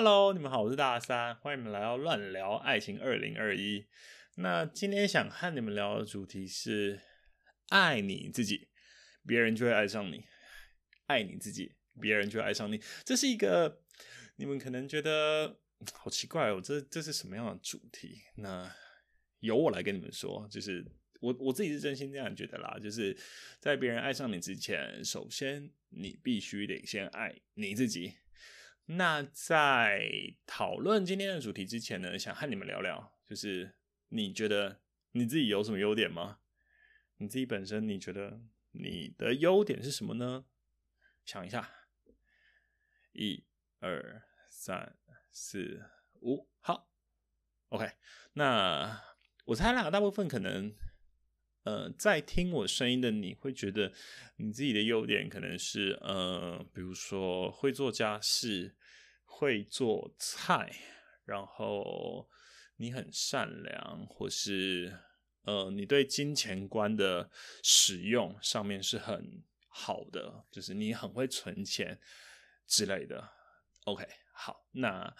Hello，你们好，我是大三，欢迎你们来到乱聊爱情二零二一。那今天想和你们聊的主题是爱你自己，别人就会爱上你；爱你自己，别人就会爱上你。这是一个你们可能觉得好奇怪哦，这这是什么样的主题？那由我来跟你们说，就是我我自己是真心这样觉得啦，就是在别人爱上你之前，首先你必须得先爱你自己。那在讨论今天的主题之前呢，想和你们聊聊，就是你觉得你自己有什么优点吗？你自己本身你觉得你的优点是什么呢？想一下，一、二、三、四、五，好，OK。那我猜啦，大部分可能，呃，在听我声音的你会觉得你自己的优点可能是，呃，比如说会做家事。会做菜，然后你很善良，或是呃，你对金钱观的使用上面是很好的，就是你很会存钱之类的。OK，好，那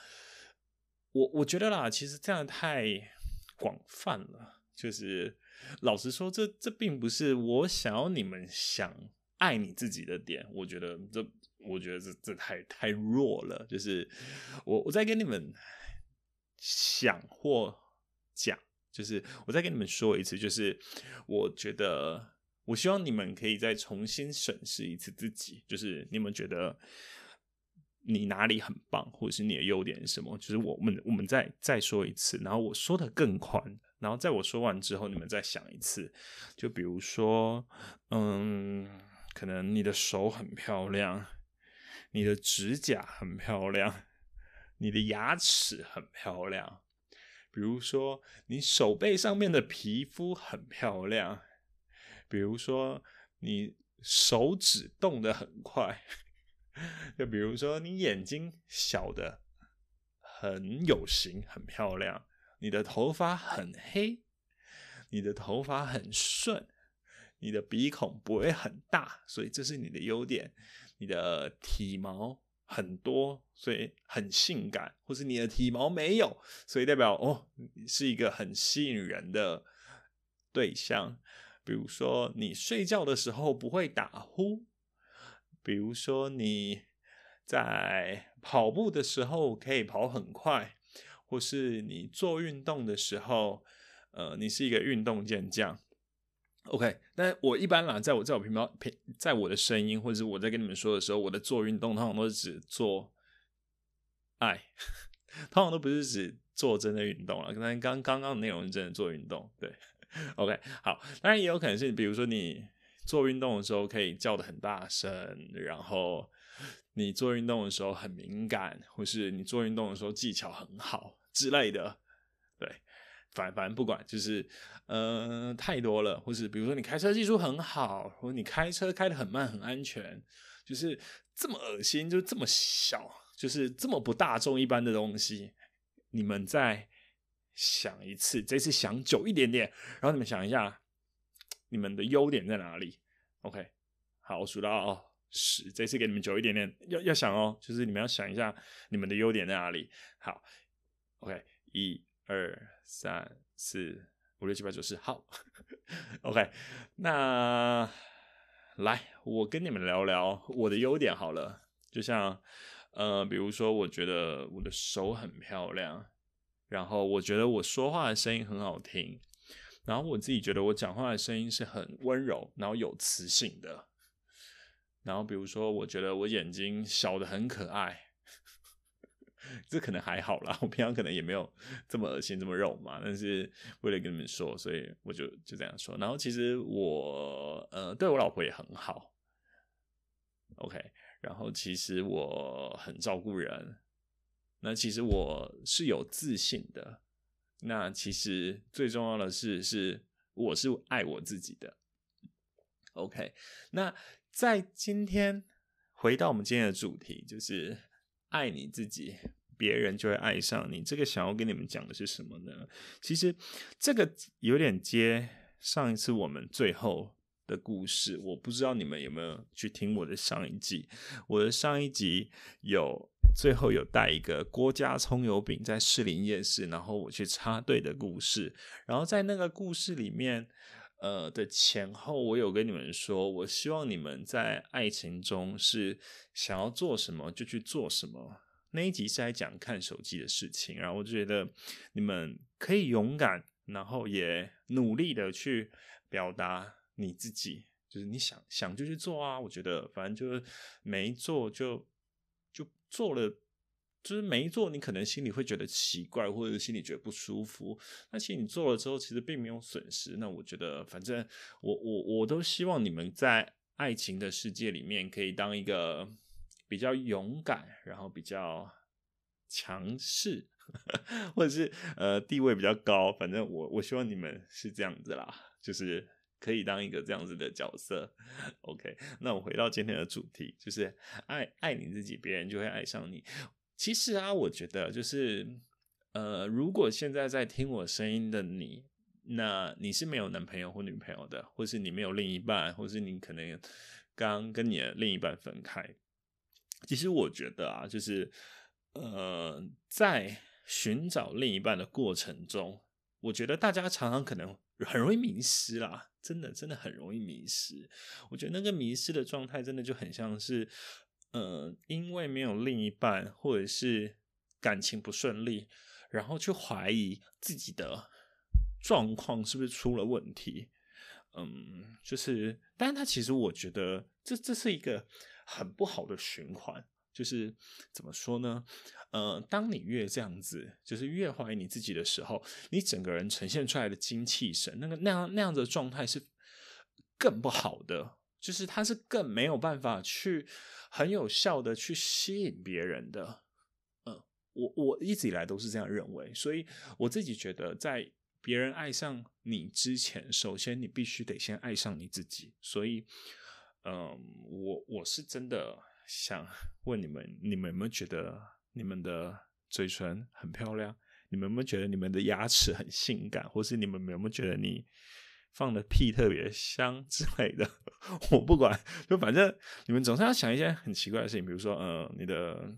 我我觉得啦，其实这样太广泛了。就是老实说，这这并不是我想要你们想爱你自己的点。我觉得这。我觉得这这太太弱了，就是我我再跟你们想或讲，就是我再跟你们说一次，就是我觉得我希望你们可以再重新审视一次自己，就是你们觉得你哪里很棒，或者是你的优点是什么？就是我们我们再再说一次，然后我说的更宽，然后在我说完之后，你们再想一次，就比如说，嗯，可能你的手很漂亮。你的指甲很漂亮，你的牙齿很漂亮。比如说，你手背上面的皮肤很漂亮。比如说，你手指动得很快。就比如说，你眼睛小的很有型，很漂亮。你的头发很黑，你的头发很顺，你的鼻孔不会很大，所以这是你的优点。你的体毛很多，所以很性感；或是你的体毛没有，所以代表哦，是一个很吸引人的对象。比如说，你睡觉的时候不会打呼；比如说，你在跑步的时候可以跑很快；或是你做运动的时候，呃，你是一个运动健将。OK，但我一般啦，在我在我频道频，在我的声音或者是我在跟你们说的时候，我的做运动通常都是指做爱，通常都不是指做真的运动了。可能刚刚刚的内容是真的做运动，对。OK，好，当然也有可能是，比如说你做运动的时候可以叫的很大声，然后你做运动的时候很敏感，或是你做运动的时候技巧很好之类的，对。反反正不管，就是，呃，太多了，或是比如说你开车技术很好，或你开车开得很慢很安全，就是这么恶心，就这么小，就是这么不大众一般的东西，你们再想一次，这次想久一点点，然后你们想一下，你们的优点在哪里？OK，好，我数到十，这次给你们久一点点，要要想哦，就是你们要想一下你们的优点在哪里。好，OK，一。二三四五六七八九十，好，OK，那来，我跟你们聊聊我的优点好了。就像，呃，比如说，我觉得我的手很漂亮，然后我觉得我说话的声音很好听，然后我自己觉得我讲话的声音是很温柔，然后有磁性的。然后比如说，我觉得我眼睛小的很可爱。这可能还好啦，我平常可能也没有这么恶心、这么肉嘛。但是为了跟你们说，所以我就就这样说。然后其实我呃对我老婆也很好，OK。然后其实我很照顾人，那其实我是有自信的。那其实最重要的是，是我是爱我自己的，OK。那在今天回到我们今天的主题，就是爱你自己。别人就会爱上你。这个想要跟你们讲的是什么呢？其实这个有点接上一次我们最后的故事。我不知道你们有没有去听我的上一集。我的上一集有最后有带一个郭家葱油饼在士林夜市，然后我去插队的故事。然后在那个故事里面，呃的前后，我有跟你们说，我希望你们在爱情中是想要做什么就去做什么。那一集是在讲看手机的事情，然后我就觉得你们可以勇敢，然后也努力的去表达你自己。就是你想想就去做啊！我觉得反正就是没做就就做了，就是没做你可能心里会觉得奇怪，或者心里觉得不舒服。那其实你做了之后，其实并没有损失。那我觉得反正我我我都希望你们在爱情的世界里面可以当一个比较勇敢，然后比较强势，或者是呃地位比较高。反正我我希望你们是这样子啦，就是。可以当一个这样子的角色，OK。那我回到今天的主题，就是爱爱你自己，别人就会爱上你。其实啊，我觉得就是，呃，如果现在在听我声音的你，那你是没有男朋友或女朋友的，或是你没有另一半，或是你可能刚跟你的另一半分开。其实我觉得啊，就是呃，在寻找另一半的过程中，我觉得大家常常可能很容易迷失啦。真的，真的很容易迷失。我觉得那个迷失的状态，真的就很像是，呃，因为没有另一半，或者是感情不顺利，然后去怀疑自己的状况是不是出了问题。嗯，就是，但是他其实我觉得这这是一个很不好的循环。就是怎么说呢？呃，当你越这样子，就是越怀疑你自己的时候，你整个人呈现出来的精气神，那个那样那样的状态是更不好的，就是他是更没有办法去很有效的去吸引别人的。嗯、我我一直以来都是这样认为，所以我自己觉得，在别人爱上你之前，首先你必须得先爱上你自己。所以，嗯、我我是真的。想 问你们，你们有没有觉得你们的嘴唇很漂亮？你们有没有觉得你们的牙齿很性感？或是你们有没有觉得你放的屁特别香 之类的？我不管，就反正你们总是要想一些很奇怪的事情，比如说，呃，你的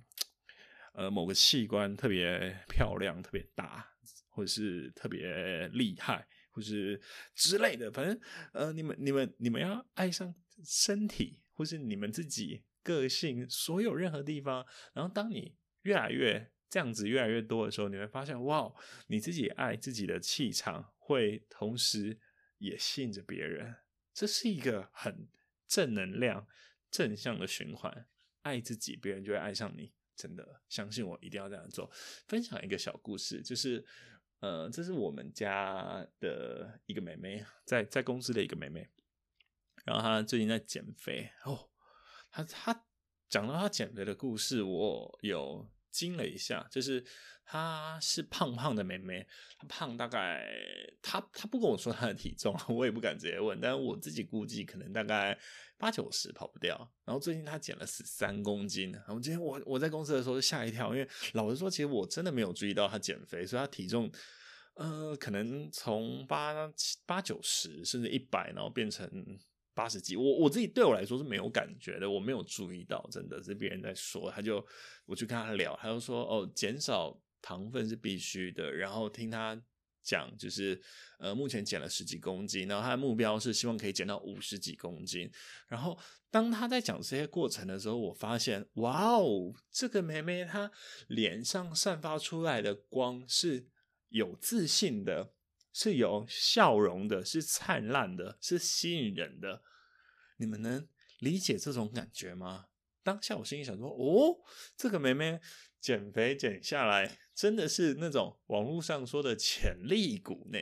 呃某个器官特别漂亮、特别大，或者是特别厉害，或是之类的。反正，呃，你们、你们、你们要爱上身体，或是你们自己。个性，所有任何地方，然后当你越来越这样子越来越多的时候，你会发现，哇，你自己爱自己的气场会同时也吸引着别人，这是一个很正能量、正向的循环。爱自己，别人就会爱上你，真的相信我，一定要这样做。分享一个小故事，就是，呃，这是我们家的一个妹妹，在在公司的一个妹妹，然后她最近在减肥哦。他他讲到他减肥的故事，我有惊了一下。就是她是胖胖的妹妹，她胖大概，她她不跟我说她的体重，我也不敢直接问，但是我自己估计可能大概八九十跑不掉。然后最近她减了十三公斤，然后今天我我在公司的时候吓一跳，因为老实说，其实我真的没有注意到她减肥，所以她体重呃可能从八八九十甚至一百，然后变成。八十几，我我自己对我来说是没有感觉的，我没有注意到，真的是别人在说，他就我去跟他聊，他就说哦，减少糖分是必须的，然后听他讲，就是呃，目前减了十几公斤，然后他的目标是希望可以减到五十几公斤，然后当他在讲这些过程的时候，我发现哇哦，这个妹妹她脸上散发出来的光是有自信的。是有笑容的，是灿烂的，是吸引人的。你们能理解这种感觉吗？当下我心里想说：哦，这个妹妹减肥减下来，真的是那种网络上说的潜力股呢。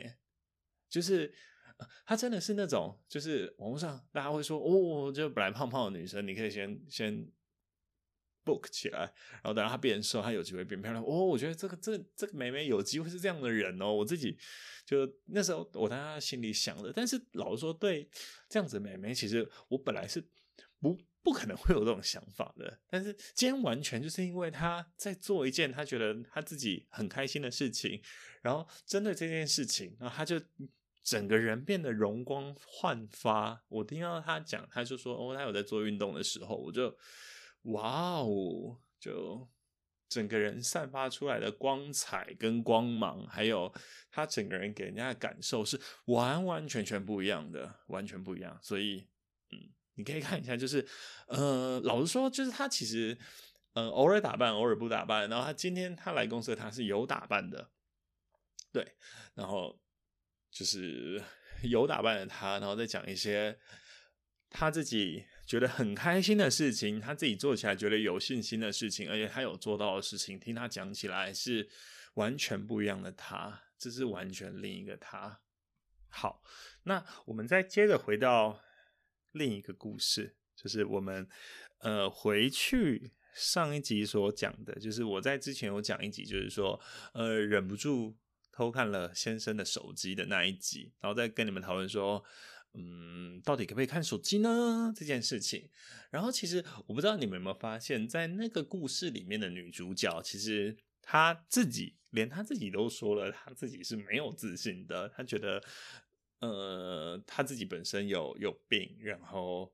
就是她真的是那种，就是网络上大家会说：哦，就本来胖胖的女生，你可以先先。Book 起来，然后等到她变瘦，她有机会变漂亮。哦，我觉得这个这这个美眉有机会是这样的人哦。我自己就那时候我在她心里想的，但是老实说，对这样子美眉，其实我本来是不不可能会有这种想法的。但是今天完全就是因为她在做一件她觉得她自己很开心的事情，然后针对这件事情，然后她就整个人变得容光焕发。我听到她讲，她就说哦，她有在做运动的时候，我就。哇哦，就整个人散发出来的光彩跟光芒，还有他整个人给人家的感受是完完全全不一样的，完全不一样。所以，嗯，你可以看一下，就是，呃，老实说，就是他其实，呃，偶尔打扮，偶尔不打扮。然后他今天他来公司，他是有打扮的，对，然后就是 有打扮的他，然后再讲一些他自己。觉得很开心的事情，他自己做起来觉得有信心的事情，而且他有做到的事情，听他讲起来是完全不一样的他，这是完全另一个他。好，那我们再接着回到另一个故事，就是我们呃回去上一集所讲的，就是我在之前有讲一集，就是说呃忍不住偷看了先生的手机的那一集，然后再跟你们讨论说。嗯，到底可不可以看手机呢？这件事情，然后其实我不知道你们有没有发现，在那个故事里面的女主角，其实她自己连她自己都说了，她自己是没有自信的。她觉得，呃，她自己本身有有病，然后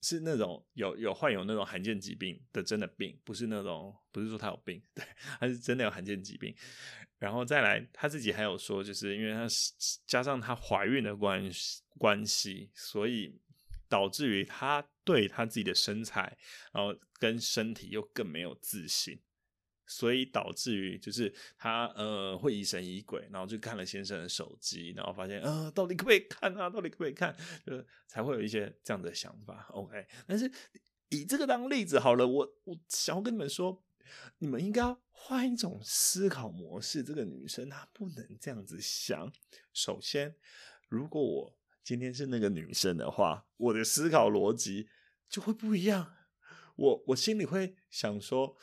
是那种有有患有那种罕见疾病的真的病，不是那种不是说他有病，对，他是真的有罕见疾病。然后再来，他自己还有说，就是因为她加上她怀孕的关系关系，所以导致于她对她自己的身材，然后跟身体又更没有自信，所以导致于就是他呃会疑神疑鬼，然后就看了先生的手机，然后发现呃到底可不可以看啊？到底可不可以看？就才会有一些这样的想法。OK，但是以这个当例子好了，我我想要跟你们说。你们应该要换一种思考模式。这个女生她不能这样子想。首先，如果我今天是那个女生的话，我的思考逻辑就会不一样。我我心里会想说，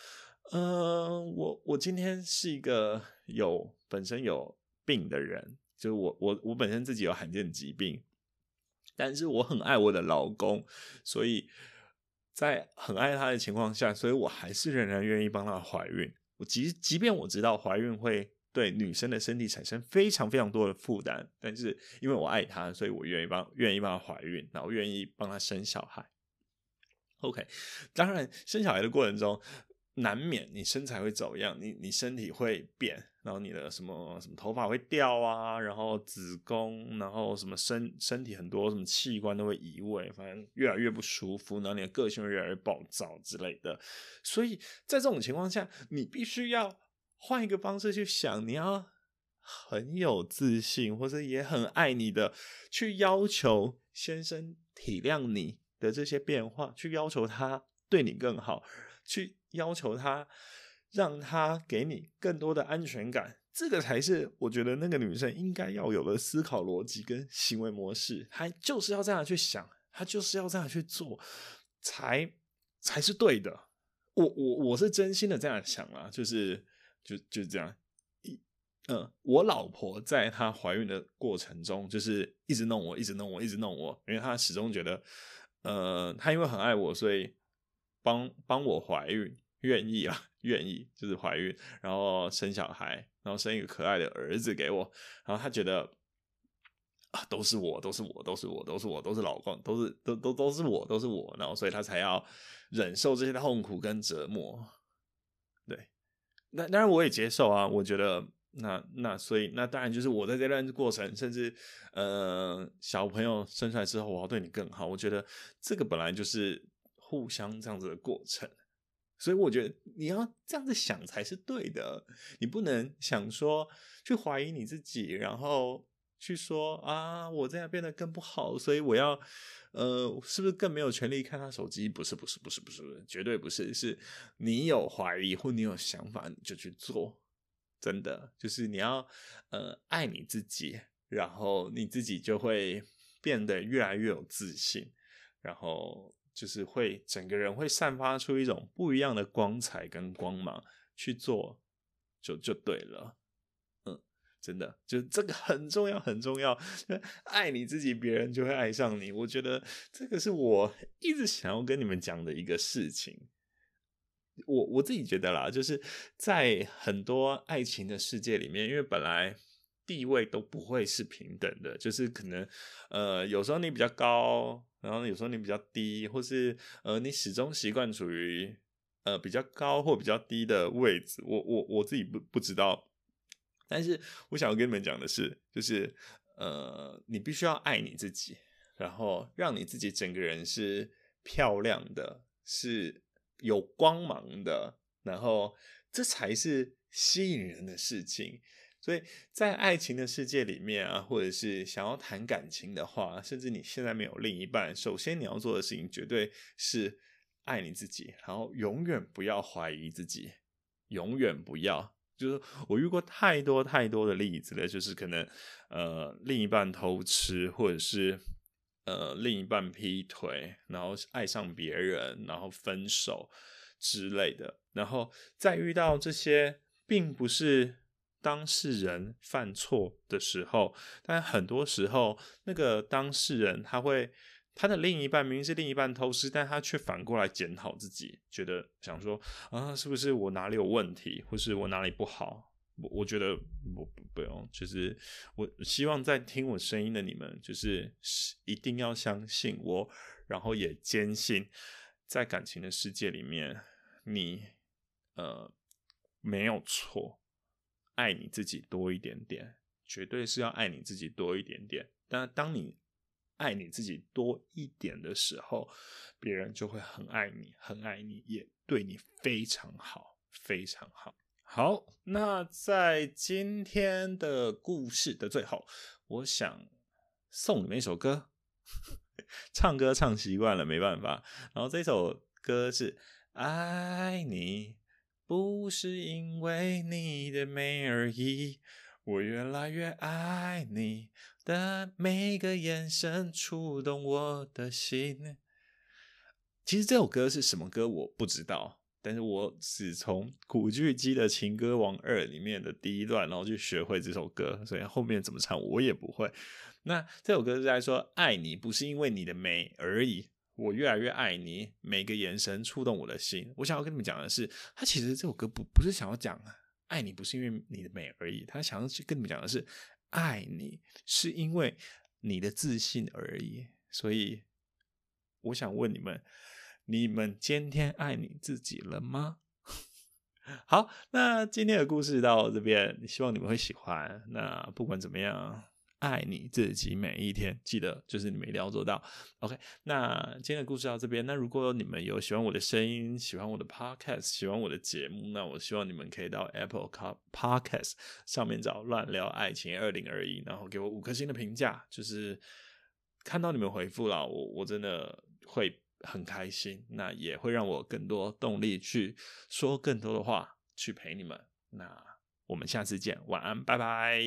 呃，我我今天是一个有本身有病的人，就是我我我本身自己有罕见疾病，但是我很爱我的老公，所以。在很爱他的情况下，所以我还是仍然愿意帮他怀孕。我即即便我知道怀孕会对女生的身体产生非常非常多的负担，但是因为我爱她，所以我愿意帮愿意帮她怀孕，然后愿意帮她生小孩。OK，当然生小孩的过程中。难免你身材会走样，你你身体会变，然后你的什么什么头发会掉啊，然后子宫，然后什么身身体很多什么器官都会移位，反正越来越不舒服，然后你的个性越来越暴躁之类的。所以在这种情况下，你必须要换一个方式去想，你要很有自信，或者也很爱你的，去要求先生体谅你的这些变化，去要求他对你更好，去。要求他，让他给你更多的安全感，这个才是我觉得那个女生应该要有的思考逻辑跟行为模式。她就是要这样去想，她就是要这样去做，才才是对的。我我我是真心的这样想啊，就是就就这样。一嗯，我老婆在她怀孕的过程中，就是一直弄我，一直弄我，一直弄我，因为她始终觉得，呃，她因为很爱我，所以帮帮我怀孕。愿意啊，愿意就是怀孕，然后生小孩，然后生一个可爱的儿子给我，然后他觉得啊，都是我，都是我，都是我，都是我，都是老公，都是都都都是我，都是我，然后所以他才要忍受这些痛苦跟折磨。对，那当然我也接受啊，我觉得那那所以那当然就是我在这段过程，甚至呃小朋友生出来之后，我要对你更好。我觉得这个本来就是互相这样子的过程。所以我觉得你要这样子想才是对的，你不能想说去怀疑你自己，然后去说啊，我这样变得更不好，所以我要呃，是不是更没有权利看他手机？不是，不是，不是，不是，绝对不是。是你有怀疑或你有想法，你就去做。真的，就是你要呃爱你自己，然后你自己就会变得越来越有自信，然后。就是会整个人会散发出一种不一样的光彩跟光芒，去做就就对了，嗯，真的，就这个很重要很重要。爱你自己，别人就会爱上你。我觉得这个是我一直想要跟你们讲的一个事情。我我自己觉得啦，就是在很多爱情的世界里面，因为本来地位都不会是平等的，就是可能呃，有时候你比较高。然后有时候你比较低，或是呃，你始终习惯处于呃比较高或比较低的位置，我我我自己不不知道。但是我想要跟你们讲的是，就是呃，你必须要爱你自己，然后让你自己整个人是漂亮的，是有光芒的，然后这才是吸引人的事情。所以在爱情的世界里面啊，或者是想要谈感情的话，甚至你现在没有另一半，首先你要做的事情绝对是爱你自己，然后永远不要怀疑自己，永远不要。就是我遇过太多太多的例子了，就是可能呃另一半偷吃，或者是呃另一半劈腿，然后爱上别人，然后分手之类的，然后再遇到这些，并不是。当事人犯错的时候，但很多时候，那个当事人他会，他的另一半明明是另一半偷吃，但他却反过来检讨自己，觉得想说啊，是不是我哪里有问题，或是我哪里不好？我我觉得不不用，就是我希望在听我声音的你们，就是一定要相信我，然后也坚信，在感情的世界里面，你呃没有错。爱你自己多一点点，绝对是要爱你自己多一点点。但当你爱你自己多一点的时候，别人就会很爱你，很爱你，也对你非常好，非常好。好，那在今天的故事的最后，我想送你们一首歌。唱歌唱习惯了，没办法。然后这首歌是《爱你》。不是因为你的美而已，我越来越爱你的每个眼神，触动我的心。其实这首歌是什么歌我不知道，但是我只从古巨基的《情歌王二》里面的第一段，然后去学会这首歌，所以后面怎么唱我也不会。那这首歌是在说，爱你不是因为你的美而已。我越来越爱你，每个眼神触动我的心。我想要跟你们讲的是，他其实这首歌不不是想要讲爱你不是因为你的美而已，他想要去跟你们讲的是，爱你是因为你的自信而已。所以，我想问你们，你们今天爱你自己了吗？好，那今天的故事到这边，希望你们会喜欢。那不管怎么样。爱你自己每一天，记得就是你们一定要做到。OK，那今天的故事到这边。那如果你们有喜欢我的声音，喜欢我的 Podcast，喜欢我的节目，那我希望你们可以到 Apple Podcast 上面找“乱聊爱情二零二一”，然后给我五颗星的评价。就是看到你们回复了，我我真的会很开心。那也会让我更多动力去说更多的话，去陪你们。那我们下次见，晚安，拜拜。